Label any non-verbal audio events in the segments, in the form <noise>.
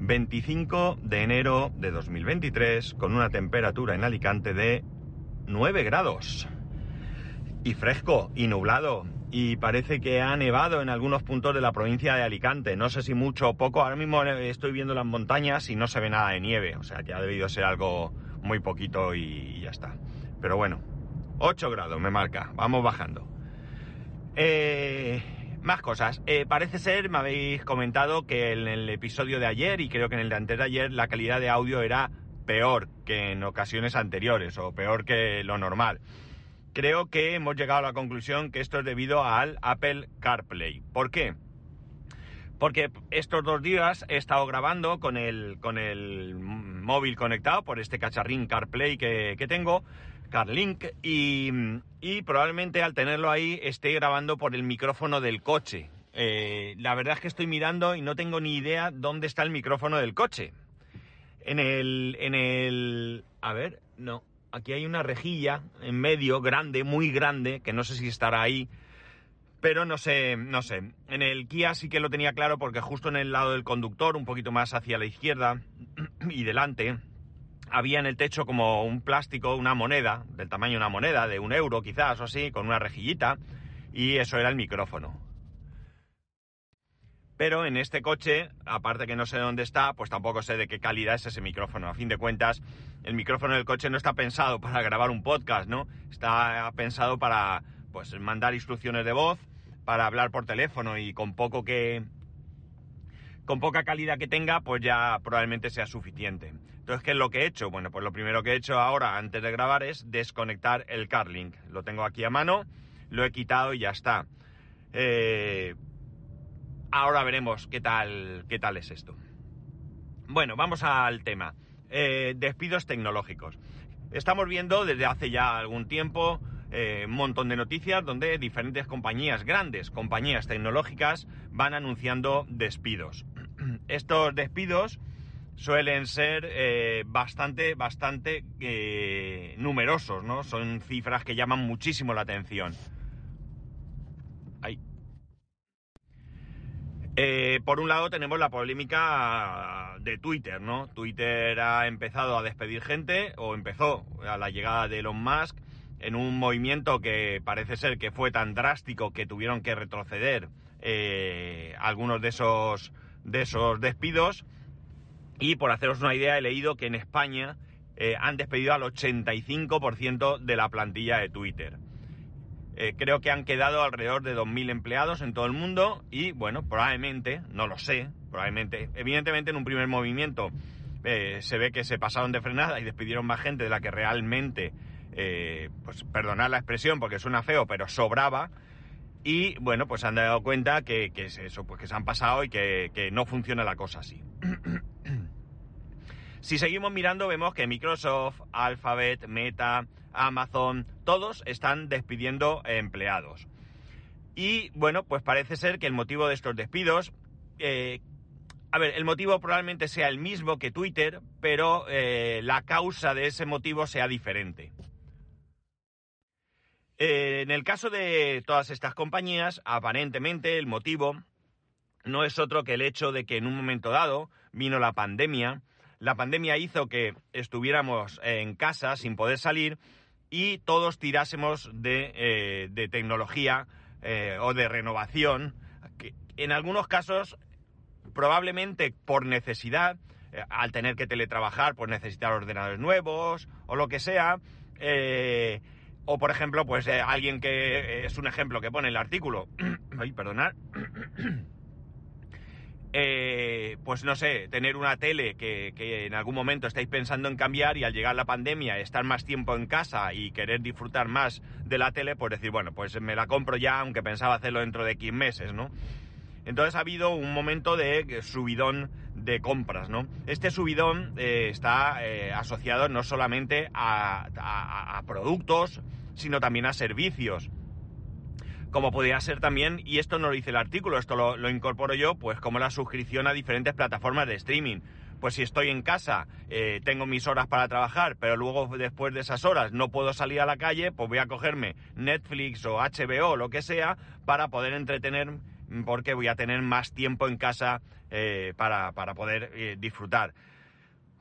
25 de enero de 2023 con una temperatura en Alicante de 9 grados. Y fresco y nublado. Y parece que ha nevado en algunos puntos de la provincia de Alicante. No sé si mucho o poco. Ahora mismo estoy viendo las montañas y no se ve nada de nieve. O sea que ha debido ser algo muy poquito y ya está. Pero bueno, 8 grados me marca. Vamos bajando. Eh, más cosas. Eh, parece ser, me habéis comentado que en el episodio de ayer y creo que en el de antes de ayer la calidad de audio era peor que en ocasiones anteriores o peor que lo normal. Creo que hemos llegado a la conclusión que esto es debido al Apple CarPlay. ¿Por qué? Porque estos dos días he estado grabando con el, con el móvil conectado por este cacharrín CarPlay que, que tengo CarLink y, y, probablemente al tenerlo ahí esté grabando por el micrófono del coche. Eh, la verdad es que estoy mirando y no tengo ni idea dónde está el micrófono del coche. En el, en el, a ver, no, aquí hay una rejilla en medio, grande, muy grande, que no sé si estará ahí, pero no sé, no sé. En el Kia sí que lo tenía claro porque justo en el lado del conductor, un poquito más hacia la izquierda <clears throat> y delante, había en el techo como un plástico, una moneda, del tamaño de una moneda, de un euro quizás o así, con una rejillita, y eso era el micrófono. Pero en este coche, aparte que no sé dónde está, pues tampoco sé de qué calidad es ese micrófono. A fin de cuentas, el micrófono del coche no está pensado para grabar un podcast, ¿no? Está pensado para, pues, mandar instrucciones de voz, para hablar por teléfono y con poco que, con poca calidad que tenga, pues ya probablemente sea suficiente. Entonces, ¿qué es lo que he hecho? Bueno, pues lo primero que he hecho ahora, antes de grabar, es desconectar el CarLink. Lo tengo aquí a mano, lo he quitado y ya está. Eh, ahora veremos qué tal, qué tal es esto. Bueno, vamos al tema. Eh, despidos tecnológicos. Estamos viendo desde hace ya algún tiempo eh, un montón de noticias donde diferentes compañías, grandes compañías tecnológicas, van anunciando despidos. <clears throat> Estos despidos suelen ser eh, bastante, bastante eh, numerosos, ¿no? Son cifras que llaman muchísimo la atención. Eh, por un lado tenemos la polémica de Twitter, ¿no? Twitter ha empezado a despedir gente, o empezó a la llegada de Elon Musk, en un movimiento que parece ser que fue tan drástico que tuvieron que retroceder algunos de esos, de esos despidos y por haceros una idea, he leído que en España eh, han despedido al 85% de la plantilla de Twitter. Eh, creo que han quedado alrededor de 2.000 empleados en todo el mundo y bueno, probablemente, no lo sé, probablemente, evidentemente en un primer movimiento eh, se ve que se pasaron de frenada y despidieron más gente de la que realmente, pues perdonad la expresión porque suena feo, pero sobraba. Y bueno, pues se han dado cuenta que, es eso, pues que se han pasado y que, que no funciona la cosa así. <clears throat> Si seguimos mirando, vemos que Microsoft, Alphabet, Meta, Amazon, todos están despidiendo empleados. Y bueno, pues parece ser que el motivo de estos despidos, eh, a ver, el motivo probablemente sea el mismo que Twitter, pero eh, la causa de ese motivo sea diferente. Eh, en el caso de todas estas compañías, aparentemente el motivo no es otro que el hecho de que en un momento dado vino la pandemia. La pandemia hizo que estuviéramos en casa sin poder salir y todos tirásemos de, eh, tecnología eh, o de renovación, en algunos casos probablemente por necesidad, al tener que teletrabajar, pues necesitar ordenadores nuevos o lo que sea, o por ejemplo, pues alguien que es un ejemplo que pone el artículo, <clears throat> ay, perdonad, <clears throat> eh, pues no sé, tener una tele que, en algún momento estáis pensando en cambiar y al llegar la pandemia estar más tiempo en casa y querer disfrutar más de la tele, pues decir, bueno, pues me la compro ya, aunque pensaba hacerlo dentro de 15 meses, ¿no? Entonces ha habido un momento de subidón de compras, ¿no? Este subidón eh, está eh, asociado no solamente a, productos, sino también a servicios. Como podría ser también, y esto no lo dice el artículo, esto lo, incorporo yo, pues como la suscripción a diferentes plataformas de streaming. Pues si estoy en casa, eh, tengo mis horas para trabajar, pero luego después de esas horas no puedo salir a la calle, pues voy a cogerme Netflix o HBO o lo que sea para poder entretener porque voy a tener más tiempo en casa eh, para, poder eh, disfrutar.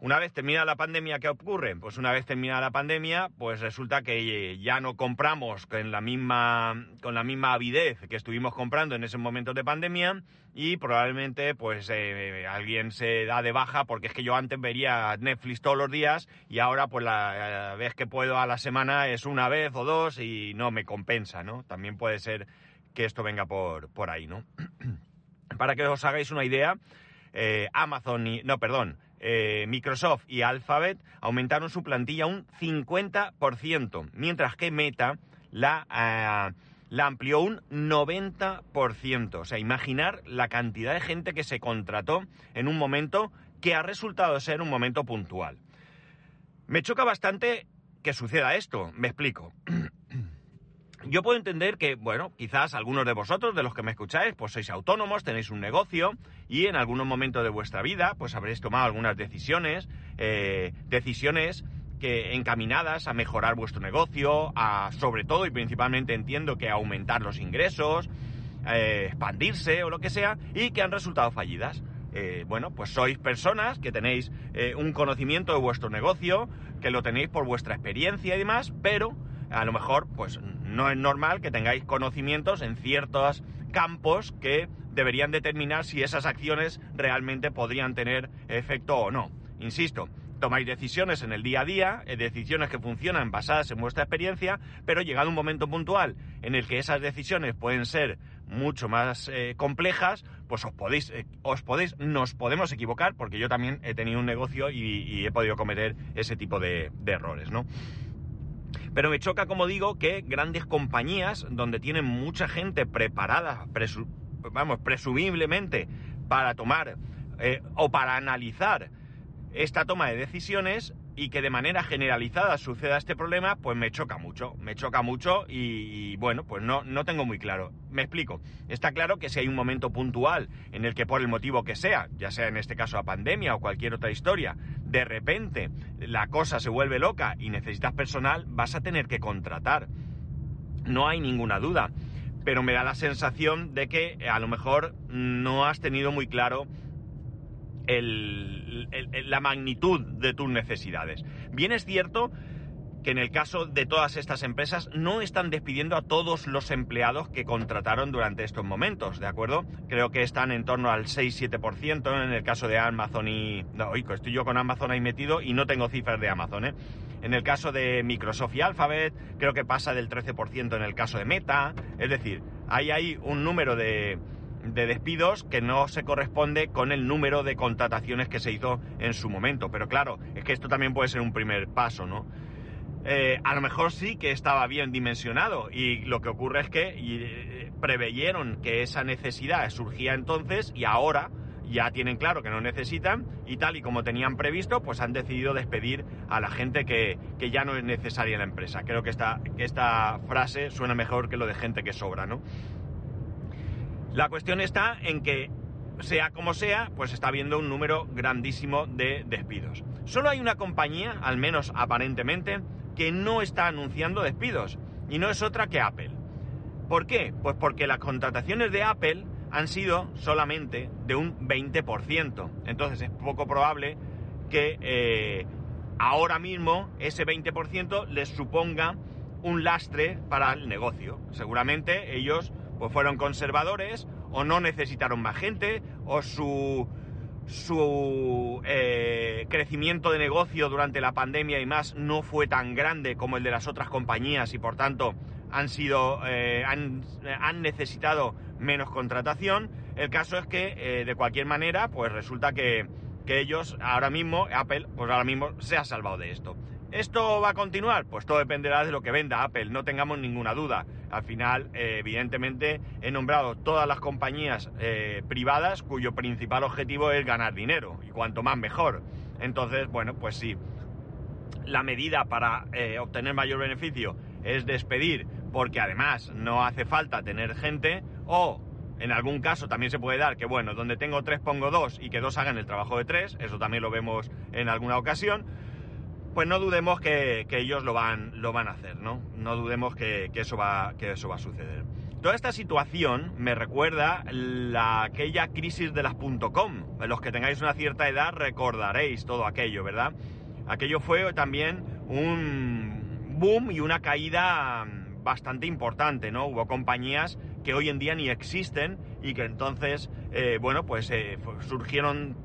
Una vez termina la pandemia, ¿qué ocurre? Pues una vez terminada la pandemia, pues resulta que eh, ya no compramos con la misma, con la misma avidez que estuvimos comprando en esos momentos de pandemia y probablemente pues alguien se da de baja porque es que yo antes vería Netflix todos los días y ahora pues la vez que puedo a la semana es una vez o dos y no me compensa, ¿no? También puede ser que esto venga por, por ahí, ¿no? <clears throat> Para que os hagáis una idea, eh, Amazon y, no, perdón, eh, Microsoft y Alphabet aumentaron su plantilla un 50%, mientras que Meta la, eh, la amplió un 90%. O sea, imaginar la cantidad de gente que se contrató en un momento que ha resultado ser un momento puntual. Me choca bastante que suceda esto, me explico. <clears throat> Yo puedo entender que, bueno, quizás algunos de vosotros, de los que me escucháis, pues sois autónomos, tenéis un negocio y en algunos momentos de vuestra vida, pues habréis tomado algunas decisiones, eh, decisiones que encaminadas a mejorar vuestro negocio, a sobre todo y principalmente entiendo que aumentar los ingresos, eh, expandirse o lo que sea, y que han resultado fallidas. Eh, bueno, pues sois personas que tenéis un conocimiento de vuestro negocio, que lo tenéis por vuestra experiencia y demás, pero a lo mejor pues no es normal que tengáis conocimientos en ciertos campos que deberían determinar si esas acciones realmente podrían tener efecto o no. Insisto, tomáis decisiones en el día a día, eh, decisiones que funcionan basadas en vuestra experiencia, pero llegado un momento puntual en el que esas decisiones pueden ser mucho más eh, complejas, pues os podéis, eh, os podéis, nos podemos equivocar, porque yo también he tenido un negocio y, he podido cometer ese tipo de, de errores, ¿no? Pero me choca, como digo, que grandes compañías donde tienen mucha gente preparada, vamos, presumiblemente para tomar eh, o para analizar esta toma de decisiones, y que de manera generalizada suceda este problema, pues me choca mucho, me choca mucho y, bueno, pues no, no tengo muy claro. Me explico. Está claro que si hay un momento puntual en el que por el motivo que sea, ya sea en este caso la pandemia o cualquier otra historia, de repente la cosa se vuelve loca y necesitas personal, vas a tener que contratar. No hay ninguna duda. Pero me da la sensación de que a lo mejor no has tenido muy claro la magnitud de tus necesidades. Bien es cierto que en el caso de todas estas empresas no están despidiendo a todos los empleados que contrataron durante estos momentos, ¿de acuerdo? Creo que están en torno al 6-7% en el caso de Amazon y... No, estoy yo con Amazon ahí metido y no tengo cifras de Amazon, ¿eh? En el caso de Microsoft y Alphabet, creo que pasa del 13% en el caso de Meta, es decir, hay ahí un número de, de despidos que no se corresponde con el número de contrataciones que se hizo en su momento. Pero claro, es que esto también puede ser un primer paso, ¿no? Eh, a lo mejor sí que estaba bien dimensionado y lo que ocurre es que eh, preveyeron que esa necesidad surgía entonces y ahora ya tienen claro que no necesitan y tal y como tenían previsto, pues han decidido despedir a la gente que, que ya no es necesaria en la empresa. Creo que esta, que esta frase suena mejor que lo de gente que sobra, ¿no? La cuestión está en que, sea como sea, pues está habiendo un número grandísimo de despidos. Solo hay una compañía, al menos aparentemente, que no está anunciando despidos, y no es otra que Apple. ¿Por qué? Pues porque las contrataciones de Apple han sido solamente de un 20%. Entonces es poco probable que eh, ahora mismo ese 20% les suponga un lastre para el negocio. Seguramente ellos pues fueron conservadores o no necesitaron más gente o su su eh, crecimiento de negocio durante la pandemia y más no fue tan grande como el de las otras compañías y por tanto han sido eh, han, necesitado menos contratación. El caso es que eh, de cualquier manera pues resulta que, que ellos ahora mismo Apple pues ahora mismo se ha salvado de esto ¿Esto va a continuar? Pues todo dependerá de lo que venda Apple, no tengamos ninguna duda. Al final, eh, evidentemente, he nombrado todas las compañías eh, privadas cuyo principal objetivo es ganar dinero, y cuanto más mejor. Entonces, bueno, pues sí, la medida para eh, obtener mayor beneficio es despedir, porque además no hace falta tener gente, o en algún caso también se puede dar que, bueno, donde tengo tres pongo dos y que dos hagan el trabajo de tres, eso también lo vemos en alguna ocasión pues no dudemos que, ellos lo van, lo van a hacer, ¿no? No dudemos que, eso va, que eso va a suceder. Toda esta situación me recuerda la, aquella crisis de las .com. Los que tengáis una cierta edad recordaréis todo aquello, ¿verdad? Aquello fue también un boom y una caída bastante importante, ¿no? Hubo compañías que hoy en día ni existen y que entonces, eh, bueno, pues eh, surgieron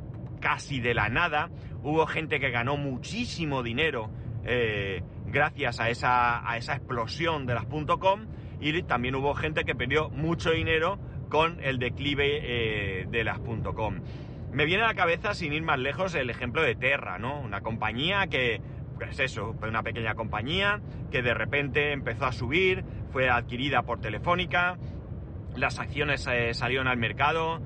casi de la nada. Hubo gente que ganó muchísimo dinero eh, gracias a esa, a esa explosión de las .com y también hubo gente que perdió mucho dinero con el declive eh, de las .com. Me viene a la cabeza, sin ir más lejos, el ejemplo de Terra, ¿no? Una compañía que, pues eso, una pequeña compañía que de repente empezó a subir, fue adquirida por Telefónica, las acciones eh, salieron al mercado,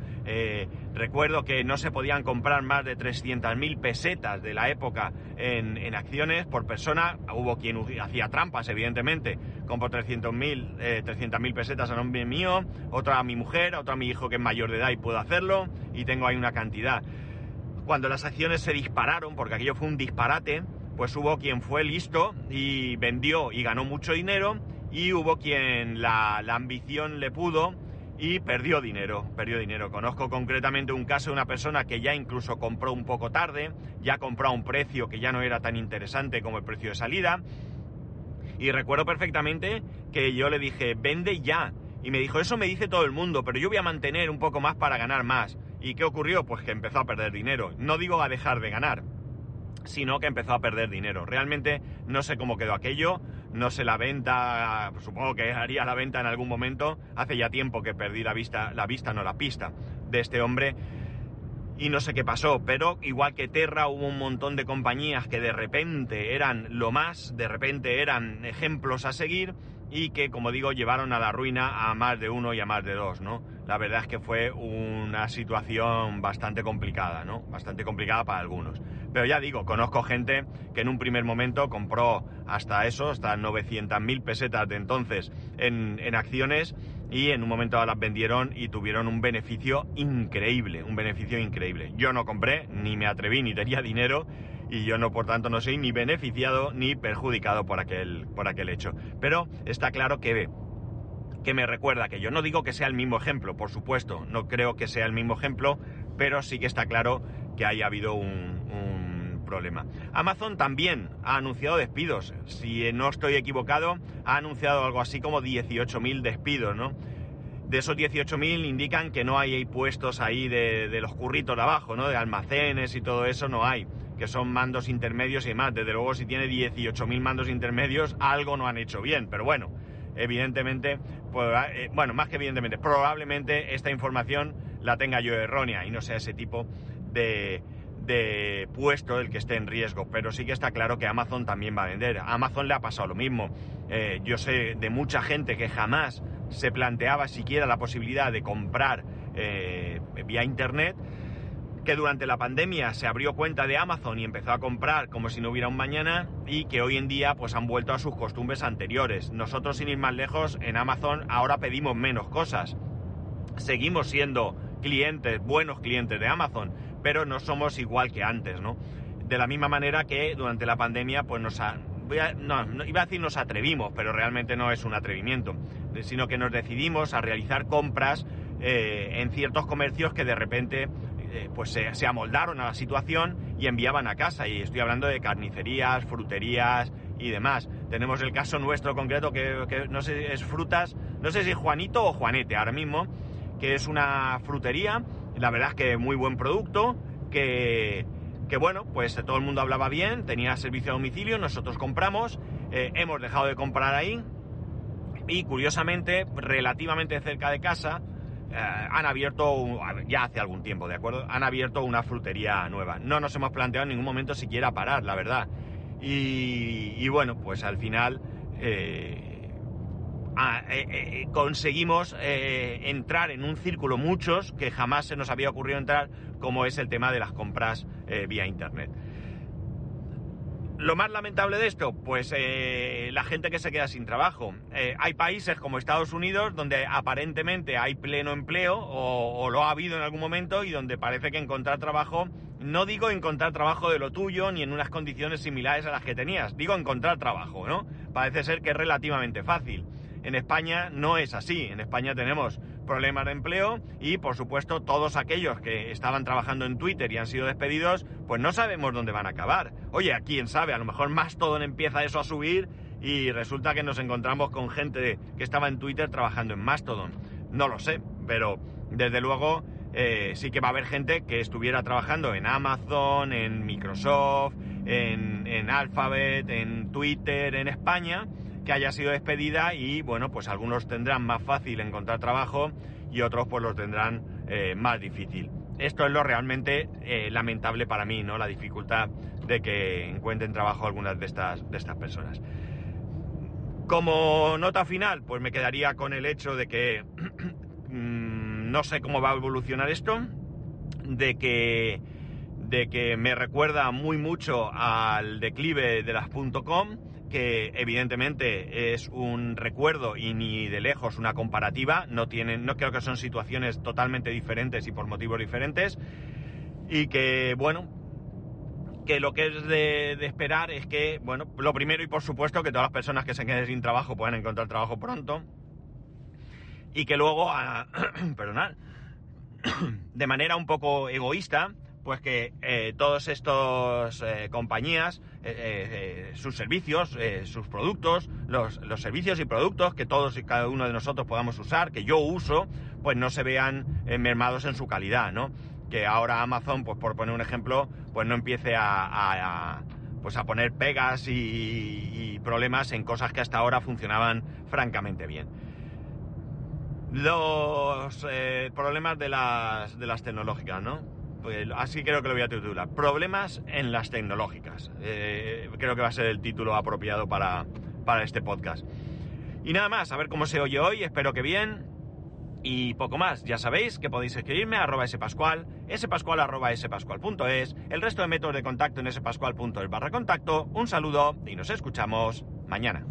recuerdo que no se podían comprar más de 300.000 pesetas de la época en, acciones por persona. Hubo quien hacía trampas, evidentemente. Compró 300.000 eh, pesetas a nombre mío, otra a mi mujer, otra a mi hijo que es mayor de edad y puedo hacerlo. Y tengo ahí una cantidad. Cuando las acciones se dispararon, porque aquello fue un disparate, pues hubo quien fue listo y vendió y ganó mucho dinero. Y hubo quien la ambición le pudo y perdió dinero, perdió dinero. Conozco concretamente un caso de una persona que ya incluso compró un poco tarde, ya compró a un precio que ya no era tan interesante como el precio de salida. Y recuerdo perfectamente que yo le dije, vende ya. Y me dijo, eso me dice todo el mundo, pero yo voy a mantener un poco más para ganar más. ¿Y qué ocurrió? Pues que empezó a perder dinero. No digo a dejar de ganar, sino que empezó a perder dinero. Realmente no sé cómo quedó aquello, no sé la venta, supongo que haría la venta en algún momento. Hace ya tiempo que perdí la vista, la vista, no la pista, de este hombre. Y no sé qué pasó, pero igual que Terra hubo un montón de compañías que de repente eran lo más, de repente eran ejemplos a seguir y que, como digo, llevaron a la ruina a más de uno y a más de dos, ¿no? La verdad es que fue una situación bastante complicada, ¿no? Bastante complicada para algunos. Pero ya digo, conozco gente que en un primer momento compró hasta eso, hasta 900.000 pesetas de entonces en, en acciones y en un momento las vendieron y tuvieron un beneficio increíble, un beneficio increíble. Yo no compré, ni me atreví, ni tenía dinero y yo no, por tanto, no soy ni beneficiado ni perjudicado por aquel, por aquel hecho. Pero está claro que que me recuerda que yo no digo que sea el mismo ejemplo, por supuesto, no creo que sea el mismo ejemplo, pero sí que está claro que haya habido un, problema. Amazon también ha anunciado despidos. Si no estoy equivocado, ha anunciado algo así como 18.000 despidos, ¿no? De esos 18.000 indican que no hay puestos ahí de, de, los curritos de abajo, ¿no? De almacenes y todo eso no hay, que son mandos intermedios y demás. Desde luego, si tiene 18.000 mandos intermedios, algo no han hecho bien, pero bueno, evidentemente, pues, eh, bueno, más que evidentemente, probablemente esta información la tenga yo errónea y no sea ese tipo de, de puesto el que esté en riesgo, pero sí que está claro que Amazon también va a vender. A Amazon le ha pasado lo mismo. Eh, yo sé de mucha gente que jamás se planteaba siquiera la posibilidad de comprar eh, vía Internet, que durante la pandemia se abrió cuenta de Amazon y empezó a comprar como si no hubiera un mañana y que hoy en día pues han vuelto a sus costumbres anteriores. Nosotros sin ir más lejos en Amazon ahora pedimos menos cosas. Seguimos siendo clientes, buenos clientes de Amazon, pero no somos igual que antes, ¿no? De la misma manera que durante la pandemia, pues nos no, iba a decir nos atrevimos, pero realmente no es un atrevimiento, sino que nos decidimos a realizar compras eh, en ciertos comercios que de repente eh, pues se, amoldaron a la situación y enviaban a casa. Y estoy hablando de carnicerías, fruterías y demás. Tenemos el caso nuestro concreto que, no sé, es frutas, no sé si Juanito o Juanete ahora mismo, que es una frutería, la verdad es que muy buen producto, que, que bueno, pues todo el mundo hablaba bien, tenía servicio a domicilio, nosotros compramos, eh, hemos dejado de comprar ahí y curiosamente, relativamente cerca de casa, eh, han abierto, ya hace algún tiempo, ¿de acuerdo? Han abierto una frutería nueva. No nos hemos planteado en ningún momento siquiera parar, la verdad. y, bueno, pues al final eh, ah, eh, conseguimos entrar en un círculo muchos que jamás se nos había ocurrido entrar, como es el tema de las compras vía Internet. Lo más lamentable de esto, pues la gente que se queda sin trabajo. hay países como Estados Unidos donde aparentemente hay pleno empleo o, o, lo ha habido en algún momento y donde parece que encontrar trabajo no digo encontrar trabajo de lo tuyo ni en unas condiciones similares a las que tenías, digo encontrar trabajo, ¿no? Parece ser que es relativamente fácil. En España no es así, en España tenemos problemas de empleo y por supuesto todos aquellos que estaban trabajando en Twitter y han sido despedidos, pues no sabemos dónde van a acabar. Oye, quién sabe, a lo mejor Mastodon empieza eso a subir y resulta que nos encontramos con gente que estaba en Twitter trabajando en Mastodon. No lo sé, pero desde luego eh, sí que va a haber gente que estuviera trabajando en Amazon, en Microsoft, en, en Alphabet, en Twitter, en España, que haya sido despedida y bueno, pues algunos tendrán más fácil encontrar trabajo y otros pues los tendrán eh, más difícil. Esto es lo realmente eh, lamentable para mí, ¿no? La dificultad de que encuentren trabajo algunas de estas, de estas personas. Como nota final, pues me quedaría con el hecho de que <clears throat> no sé cómo va a evolucionar esto, de que, de que me recuerda muy mucho al declive de las .com, que evidentemente es un recuerdo y ni de lejos una comparativa, no tienen, no creo que son situaciones totalmente diferentes y por motivos diferentes, y que bueno, que lo que es de, esperar es que, bueno, lo primero y por supuesto que todas las personas que se queden sin trabajo puedan encontrar trabajo pronto, y que luego, ah, <clears throat> perdonad, <clears throat> de manera un poco egoísta, pues que eh, todos estos eh, compañías, eh, sus servicios, sus productos, los, servicios y productos que todos y cada uno de nosotros podamos usar, que yo uso, pues no se vean mermados en su calidad, ¿no? Que ahora Amazon, pues por poner un ejemplo, pues no empiece a, a, pues a poner pegas y, y problemas en cosas que hasta ahora funcionaban francamente bien los eh, problemas de las, de las tecnológicas, ¿no? Pues así creo que lo voy a titular. Problemas en las tecnológicas. Eh, creo que va a ser el título apropiado para, para este podcast. Y nada más, a ver cómo se oye hoy, espero que bien. Y poco más, ya sabéis que podéis escribirme a arroba spascual, spascual arroba el resto de métodos de contacto en spascual.es barra contacto. Un saludo y nos escuchamos mañana.